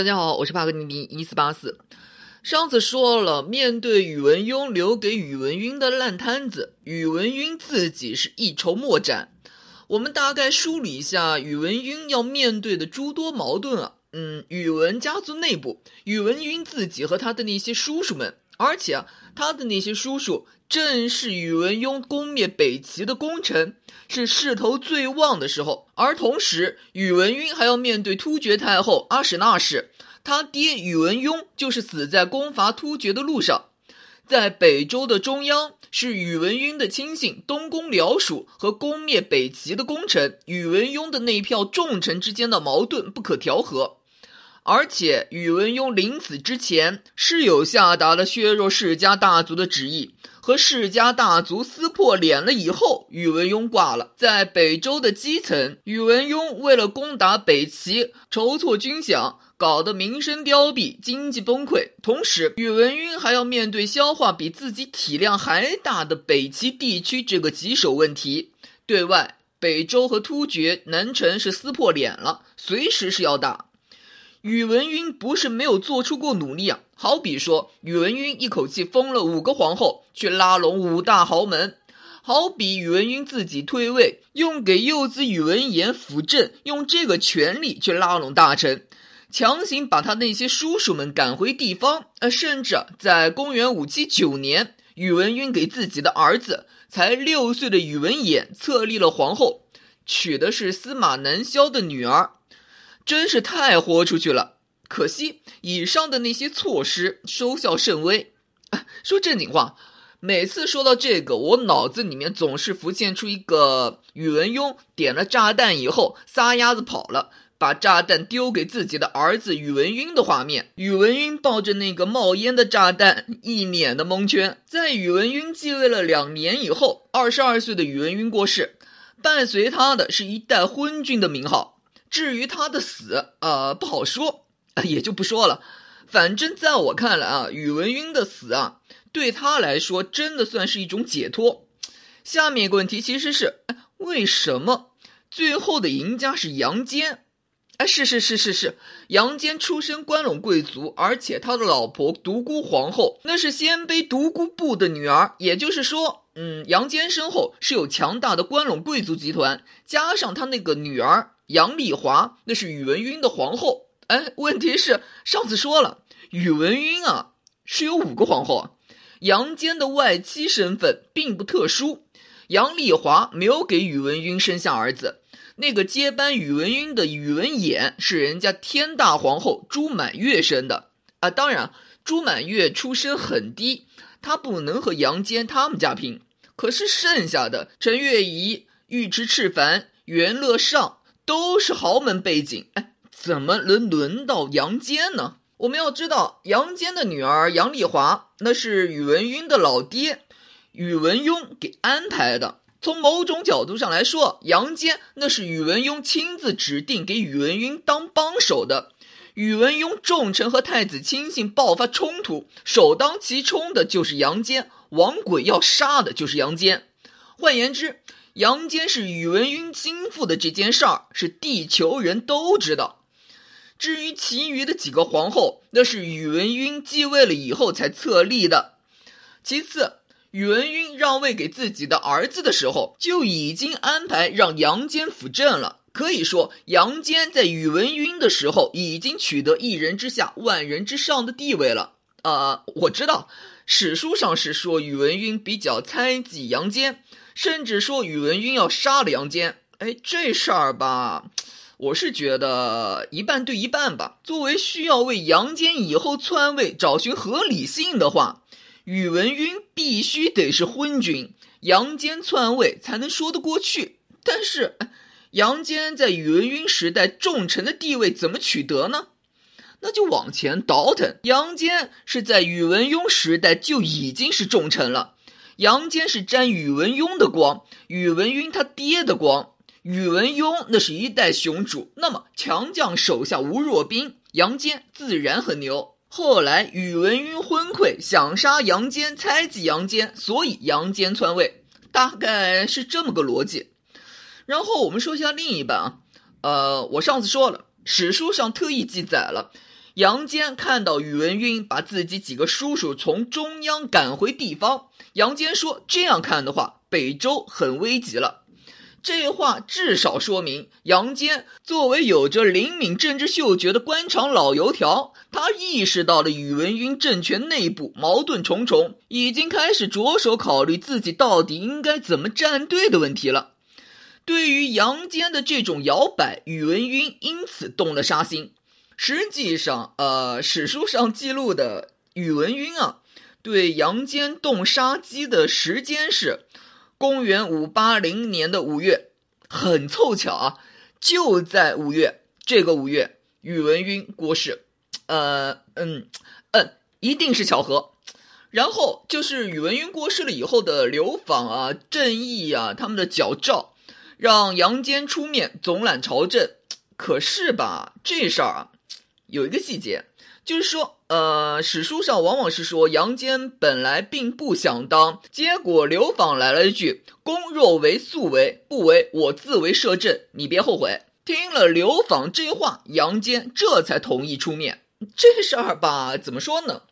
大家好，我是帕格尼尼一四八四。上次说了，面对宇文邕留给宇文邕的烂摊子，宇文邕自己是一筹莫展。我们大概梳理一下宇文邕要面对的诸多矛盾啊。嗯，宇文家族内部，宇文邕自己和他的那些叔叔们，而且啊，他的那些叔叔正是宇文邕攻灭北齐的功臣，是势头最旺的时候。而同时，宇文邕还要面对突厥太后阿史那氏，他爹宇文邕就是死在攻伐突厥的路上。在北周的中央是宇文邕的亲信东宫僚属和攻灭北齐的功臣宇文邕的那票重臣之间的矛盾不可调和，而且宇文邕临死之前是有下达了削弱世家大族的旨意，和世家大族撕破脸了以后，宇文邕挂了。在北周的基层，宇文邕为了攻打北齐，筹措军饷。搞得民生凋敝，经济崩溃。同时，宇文邕还要面对消化比自己体量还大的北齐地区这个棘手问题。对外，北周和突厥南城是撕破脸了，随时是要打。宇文赟不是没有做出过努力啊，好比说，宇文赟一口气封了五个皇后，去拉拢五大豪门；好比宇文赟自己退位，用给幼子宇文言辅政，用这个权力去拉拢大臣。强行把他那些叔叔们赶回地方，呃，甚至在公元五七九年，宇文赟给自己的儿子才六岁的宇文衍册立了皇后，娶的是司马南萧的女儿，真是太豁出去了。可惜以上的那些措施收效甚微。说正经话，每次说到这个，我脑子里面总是浮现出一个宇文邕点了炸弹以后撒丫子跑了。把炸弹丢给自己的儿子宇文赟的画面，宇文赟抱着那个冒烟的炸弹，一脸的蒙圈。在宇文赟继位了两年以后，二十二岁的宇文赟过世，伴随他的是一代昏君的名号。至于他的死，呃，不好说，也就不说了。反正在我看来啊，宇文赟的死啊，对他来说真的算是一种解脱。下面一个问题其实是，为什么最后的赢家是杨坚？哎，是是是是是，杨坚出身关陇贵族，而且他的老婆独孤皇后那是鲜卑独孤部的女儿，也就是说，嗯，杨坚身后是有强大的关陇贵族集团，加上他那个女儿杨丽华，那是宇文赟的皇后。哎，问题是上次说了，宇文赟啊是有五个皇后，杨坚的外戚身份并不特殊，杨丽华没有给宇文赟生下儿子。那个接班宇文赟的宇文衍是人家天大皇后朱满月生的啊，当然朱满月出身很低，他不能和杨坚他们家拼。可是剩下的陈月仪、尉迟赤凡、袁乐尚都是豪门背景，哎，怎么能轮到杨坚呢？我们要知道，杨坚的女儿杨丽华那是宇文邕的老爹宇文邕给安排的。从某种角度上来说，杨坚那是宇文邕亲自指定给宇文邕当帮手的。宇文邕重臣和太子亲信爆发冲突，首当其冲的就是杨坚，王轨要杀的就是杨坚。换言之，杨坚是宇文邕心腹的这件事儿，是地球人都知道。至于其余的几个皇后，那是宇文邕继位了以后才册立的。其次。宇文邕让位给自己的儿子的时候，就已经安排让杨坚辅政了。可以说，杨坚在宇文赟的时候已经取得一人之下、万人之上的地位了。呃，我知道史书上是说宇文赟比较猜忌杨坚，甚至说宇文赟要杀了杨坚。哎，这事儿吧，我是觉得一半对一半吧。作为需要为杨坚以后篡位找寻合理性的话。宇文赟必须得是昏君，杨坚篡位才能说得过去。但是，杨坚在宇文邕时代重臣的地位怎么取得呢？那就往前倒腾。杨坚是在宇文邕时代就已经是重臣了，杨坚是沾宇文邕的光，宇文邕他爹的光。宇文邕那是一代雄主，那么强将手下无弱兵，杨坚自然很牛。后来，宇文邕昏聩，想杀杨坚，猜忌杨坚，所以杨坚篡位，大概是这么个逻辑。然后我们说一下另一半啊，呃，我上次说了，史书上特意记载了，杨坚看到宇文赟把自己几个叔叔从中央赶回地方，杨坚说：“这样看的话，北周很危急了。”这话至少说明，杨坚作为有着灵敏政治嗅觉的官场老油条，他意识到了宇文赟政权内部矛盾重重，已经开始着手考虑自己到底应该怎么站队的问题了。对于杨坚的这种摇摆，宇文赟因此动了杀心。实际上，呃，史书上记录的宇文赟啊，对杨坚动杀机的时间是。公元五八零年的五月，很凑巧啊，就在五月这个五月，宇文赟过世。呃，嗯，嗯，一定是巧合。然后就是宇文赟过世了以后的刘访啊、郑义啊，他们的矫诏，让杨坚出面总揽朝政。可是吧，这事儿啊，有一个细节。就是说，呃，史书上往往是说杨坚本来并不想当，结果刘访来了一句：“公若为速为，不为我自为摄政，你别后悔。”听了刘访这话，杨坚这才同意出面。这事儿吧，怎么说呢？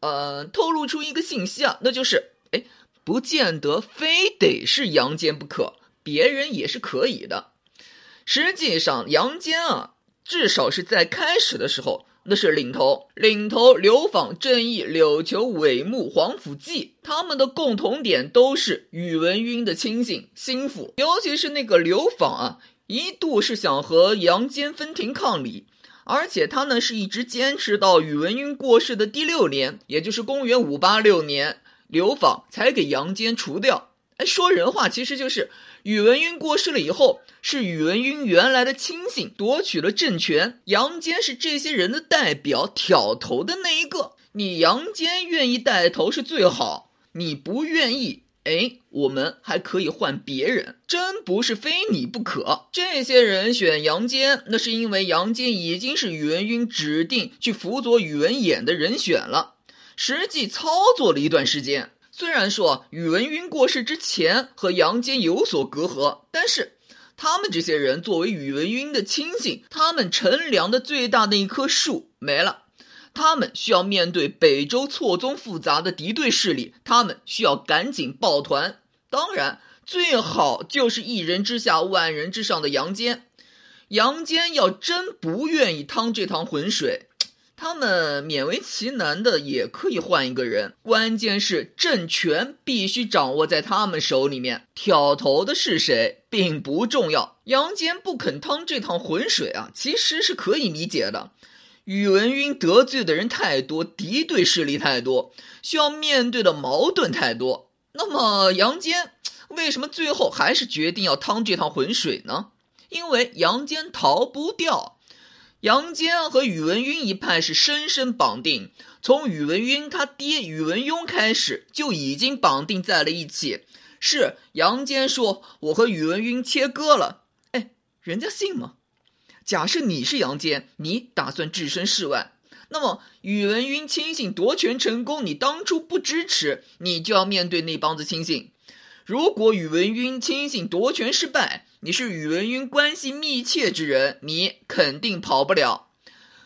呃，透露出一个信息啊，那就是，哎，不见得非得是杨坚不可，别人也是可以的。实际上，杨坚啊，至少是在开始的时候。那是领头，领头刘访、郑义、柳球、韦牧、皇甫骥，他们的共同点都是宇文赟的亲信心腹。尤其是那个刘访啊，一度是想和杨坚分庭抗礼，而且他呢是一直坚持到宇文赟过世的第六年，也就是公元五八六年，刘访才给杨坚除掉。哎，说人话，其实就是。宇文赟过世了以后，是宇文赟原来的亲信夺取了政权，杨坚是这些人的代表，挑头的那一个。你杨坚愿意带头是最好，你不愿意，哎，我们还可以换别人，真不是非你不可。这些人选杨坚，那是因为杨坚已经是宇文赟指定去辅佐宇文衍的人选了，实际操作了一段时间。虽然说宇文赟过世之前和杨坚有所隔阂，但是他们这些人作为宇文赟的亲信，他们陈粮的最大的一棵树没了，他们需要面对北周错综复杂的敌对势力，他们需要赶紧抱团。当然，最好就是一人之下万人之上的杨坚。杨坚要真不愿意趟这趟浑水。他们勉为其难的也可以换一个人，关键是政权必须掌握在他们手里面。挑头的是谁并不重要。杨坚不肯趟这趟浑水啊，其实是可以理解的。宇文赟得罪的人太多，敌对势力太多，需要面对的矛盾太多。那么杨坚为什么最后还是决定要趟这趟浑水呢？因为杨坚逃不掉。杨坚和宇文赟一派是深深绑定，从宇文赟他爹宇文邕开始就已经绑定在了一起。是杨坚说我和宇文赟切割了，哎，人家信吗？假设你是杨坚，你打算置身事外，那么宇文赟亲信夺权成功，你当初不支持，你就要面对那帮子亲信。如果宇文赟亲信夺权失败，你是宇文赟关系密切之人，你肯定跑不了。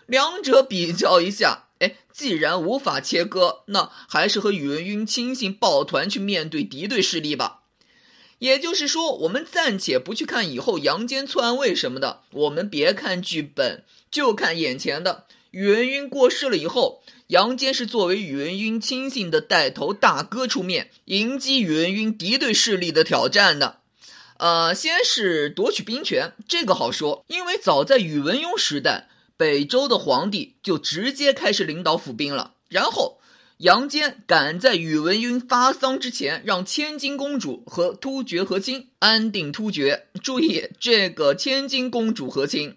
两者比较一下，哎，既然无法切割，那还是和宇文赟亲信抱团去面对敌对势力吧。也就是说，我们暂且不去看以后杨坚篡位什么的，我们别看剧本，就看眼前的。宇文赟过世了以后，杨坚是作为宇文赟亲信的带头大哥出面迎击宇文赟敌对势力的挑战的。呃，先是夺取兵权，这个好说，因为早在宇文邕时代，北周的皇帝就直接开始领导府兵了。然后，杨坚赶在宇文赟发丧之前，让千金公主和突厥和亲，安定突厥。注意，这个千金公主和亲，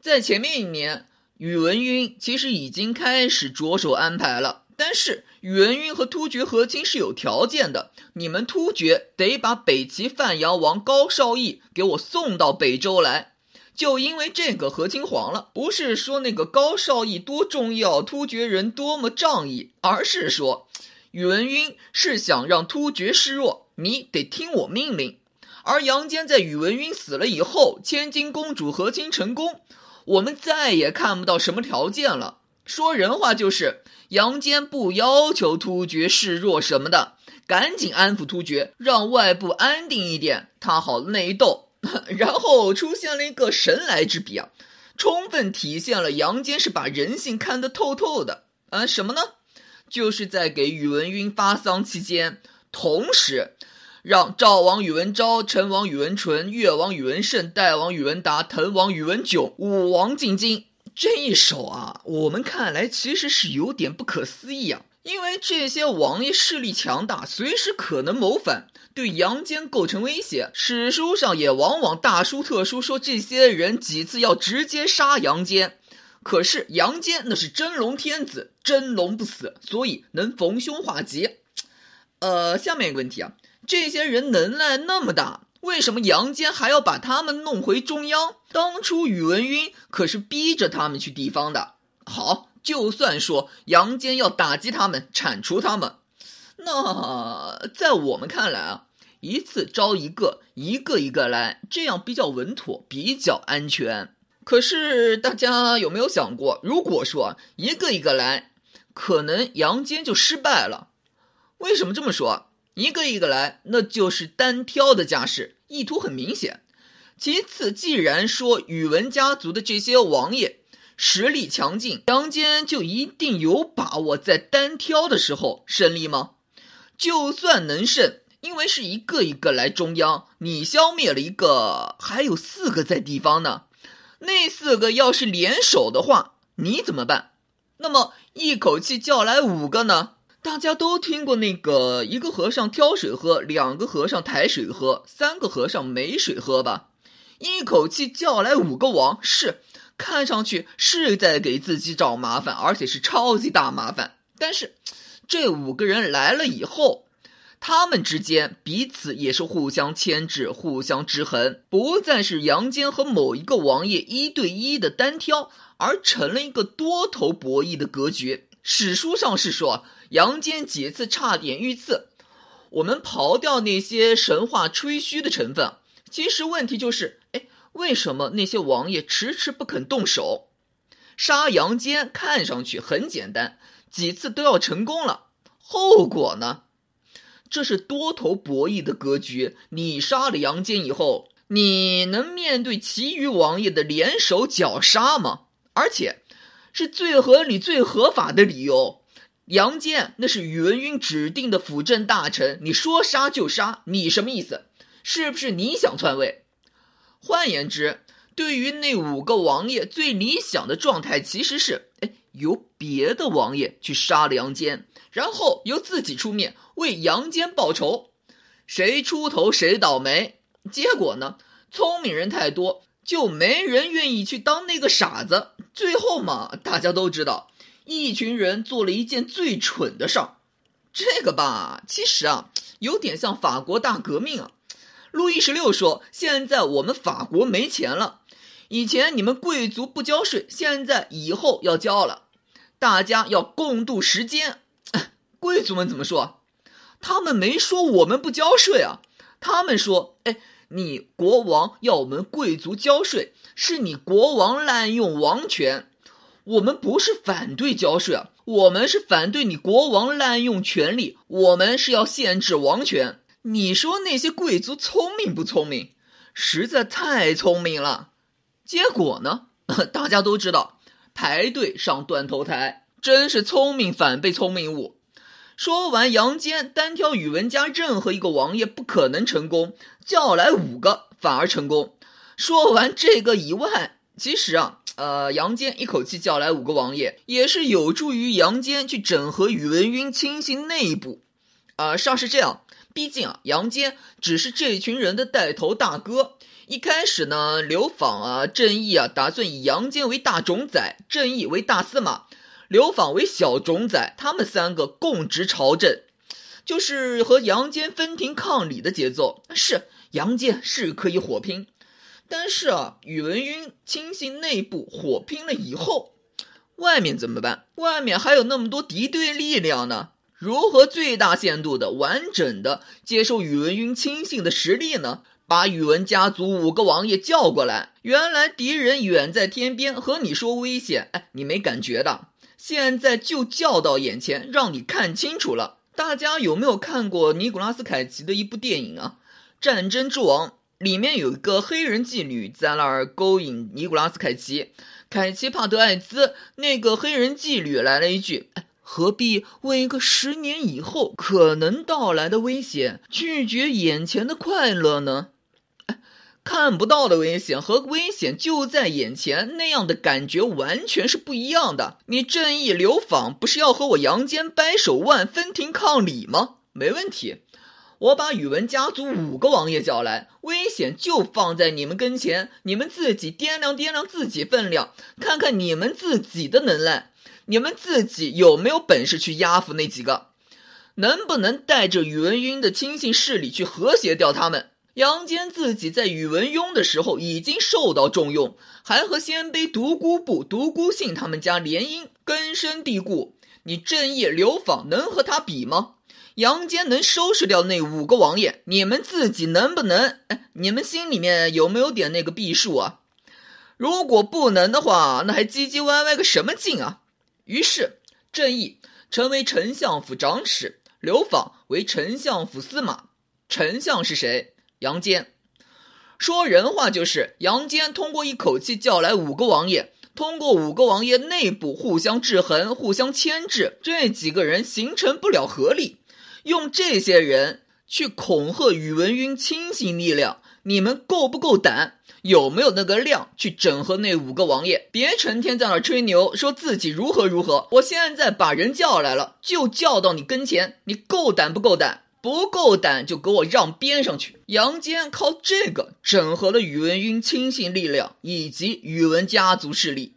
在前面一年，宇文赟其实已经开始着手安排了。但是宇文赟和突厥和亲是有条件的，你们突厥得把北齐范阳王高绍义给我送到北周来。就因为这个和亲黄了，不是说那个高绍义多重要，突厥人多么仗义，而是说宇文赟是想让突厥示弱，你得听我命令。而杨坚在宇文赟死了以后，千金公主和亲成功，我们再也看不到什么条件了。说人话就是杨坚不要求突厥示弱什么的，赶紧安抚突厥，让外部安定一点，他好内斗。然后出现了一个神来之笔啊，充分体现了杨坚是把人性看得透透的啊。什么呢？就是在给宇文赟发丧期间，同时让赵王宇文昭、陈王宇文纯、越王宇文盛、代王宇文达、滕王宇文炯武王进京。这一手啊，我们看来其实是有点不可思议啊，因为这些王爷势力强大，随时可能谋反，对杨坚构成威胁。史书上也往往大书特书说这些人几次要直接杀杨坚，可是杨坚那是真龙天子，真龙不死，所以能逢凶化吉。呃，下面一个问题啊，这些人能耐那么大。为什么杨坚还要把他们弄回中央？当初宇文赟可是逼着他们去地方的。好，就算说杨坚要打击他们、铲除他们，那在我们看来啊，一次招一个，一个一个来，这样比较稳妥，比较安全。可是大家有没有想过，如果说一个一个来，可能杨坚就失败了？为什么这么说？一个一个来，那就是单挑的架势，意图很明显。其次，既然说宇文家族的这些王爷实力强劲，杨坚就一定有把握在单挑的时候胜利吗？就算能胜，因为是一个一个来中央，你消灭了一个，还有四个在地方呢。那四个要是联手的话，你怎么办？那么一口气叫来五个呢？大家都听过那个一个和尚挑水喝，两个和尚抬水喝，三个和尚没水喝吧？一口气叫来五个王，是看上去是在给自己找麻烦，而且是超级大麻烦。但是这五个人来了以后，他们之间彼此也是互相牵制、互相制衡，不再是杨坚和某一个王爷一对一的单挑，而成了一个多头博弈的格局。史书上是说。杨坚几次差点遇刺，我们刨掉那些神话吹嘘的成分，其实问题就是，哎，为什么那些王爷迟迟不肯动手？杀杨坚看上去很简单，几次都要成功了，后果呢？这是多头博弈的格局。你杀了杨坚以后，你能面对其余王爷的联手绞杀吗？而且，是最合理、最合法的理由。杨坚那是宇文赟指定的辅政大臣，你说杀就杀，你什么意思？是不是你想篡位？换言之，对于那五个王爷，最理想的状态其实是：哎，由别的王爷去杀了杨坚，然后由自己出面为杨坚报仇，谁出头谁倒霉。结果呢，聪明人太多，就没人愿意去当那个傻子。最后嘛，大家都知道。一群人做了一件最蠢的事儿，这个吧，其实啊，有点像法国大革命啊。路易十六说：“现在我们法国没钱了，以前你们贵族不交税，现在以后要交了，大家要共度时间。”贵族们怎么说？他们没说我们不交税啊，他们说：“哎，你国王要我们贵族交税，是你国王滥用王权。”我们不是反对交税啊，我们是反对你国王滥用权力，我们是要限制王权。你说那些贵族聪明不聪明？实在太聪明了。结果呢？大家都知道，排队上断头台，真是聪明反被聪明误。说完杨坚单挑宇文家任何一个王爷不可能成功，叫来五个反而成功。说完这个以外。其实啊，呃，杨坚一口气叫来五个王爷，也是有助于杨坚去整合宇文赟亲信内部。啊，上是这样，毕竟啊，杨坚只是这群人的带头大哥。一开始呢，刘访啊、郑义啊，打算以杨坚为大冢宰，郑义为大司马，刘访为小冢宰，他们三个共执朝政，就是和杨坚分庭抗礼的节奏。是杨坚是可以火拼。但是啊，宇文赟亲信内部火拼了以后，外面怎么办？外面还有那么多敌对力量呢，如何最大限度的完整的接受宇文赟亲信的实力呢？把宇文家族五个王爷叫过来，原来敌人远在天边，和你说危险，哎，你没感觉的。现在就叫到眼前，让你看清楚了。大家有没有看过尼古拉斯凯奇的一部电影啊？《战争之王》里面有一个黑人妓女在那儿勾引尼古拉斯凯奇，凯奇怕得艾滋，那个黑人妓女来了一句：“何必为一个十年以后可能到来的危险拒绝眼前的快乐呢？”看不到的危险和危险就在眼前，那样的感觉完全是不一样的。你正义流访不是要和我杨坚掰手腕、分庭抗礼吗？没问题，我把宇文家族五个王爷叫来，危险就放在你们跟前，你们自己掂量掂量自己分量，看看你们自己的能耐，你们自己有没有本事去压服那几个，能不能带着宇文赟的亲信势力去和谐掉他们？杨坚自己在宇文邕的时候已经受到重用，还和鲜卑独孤部、独孤信他们家联姻，根深蒂固。你正义流访能和他比吗？杨坚能收拾掉那五个王爷，你们自己能不能？哎，你们心里面有没有点那个避数啊？如果不能的话，那还唧唧歪歪个什么劲啊？于是，正义成为丞相府长史，流访为丞相府司马。丞相是谁？杨坚说人话，就是杨坚通过一口气叫来五个王爷，通过五个王爷内部互相制衡、互相牵制，这几个人形成不了合力，用这些人去恐吓宇文赟亲信力量，你们够不够胆？有没有那个量去整合那五个王爷？别成天在那吹牛，说自己如何如何。我现在把人叫来了，就叫到你跟前，你够胆不够胆？不够胆就给我让边上去！杨坚靠这个整合了宇文赟亲信力量以及宇文家族势力。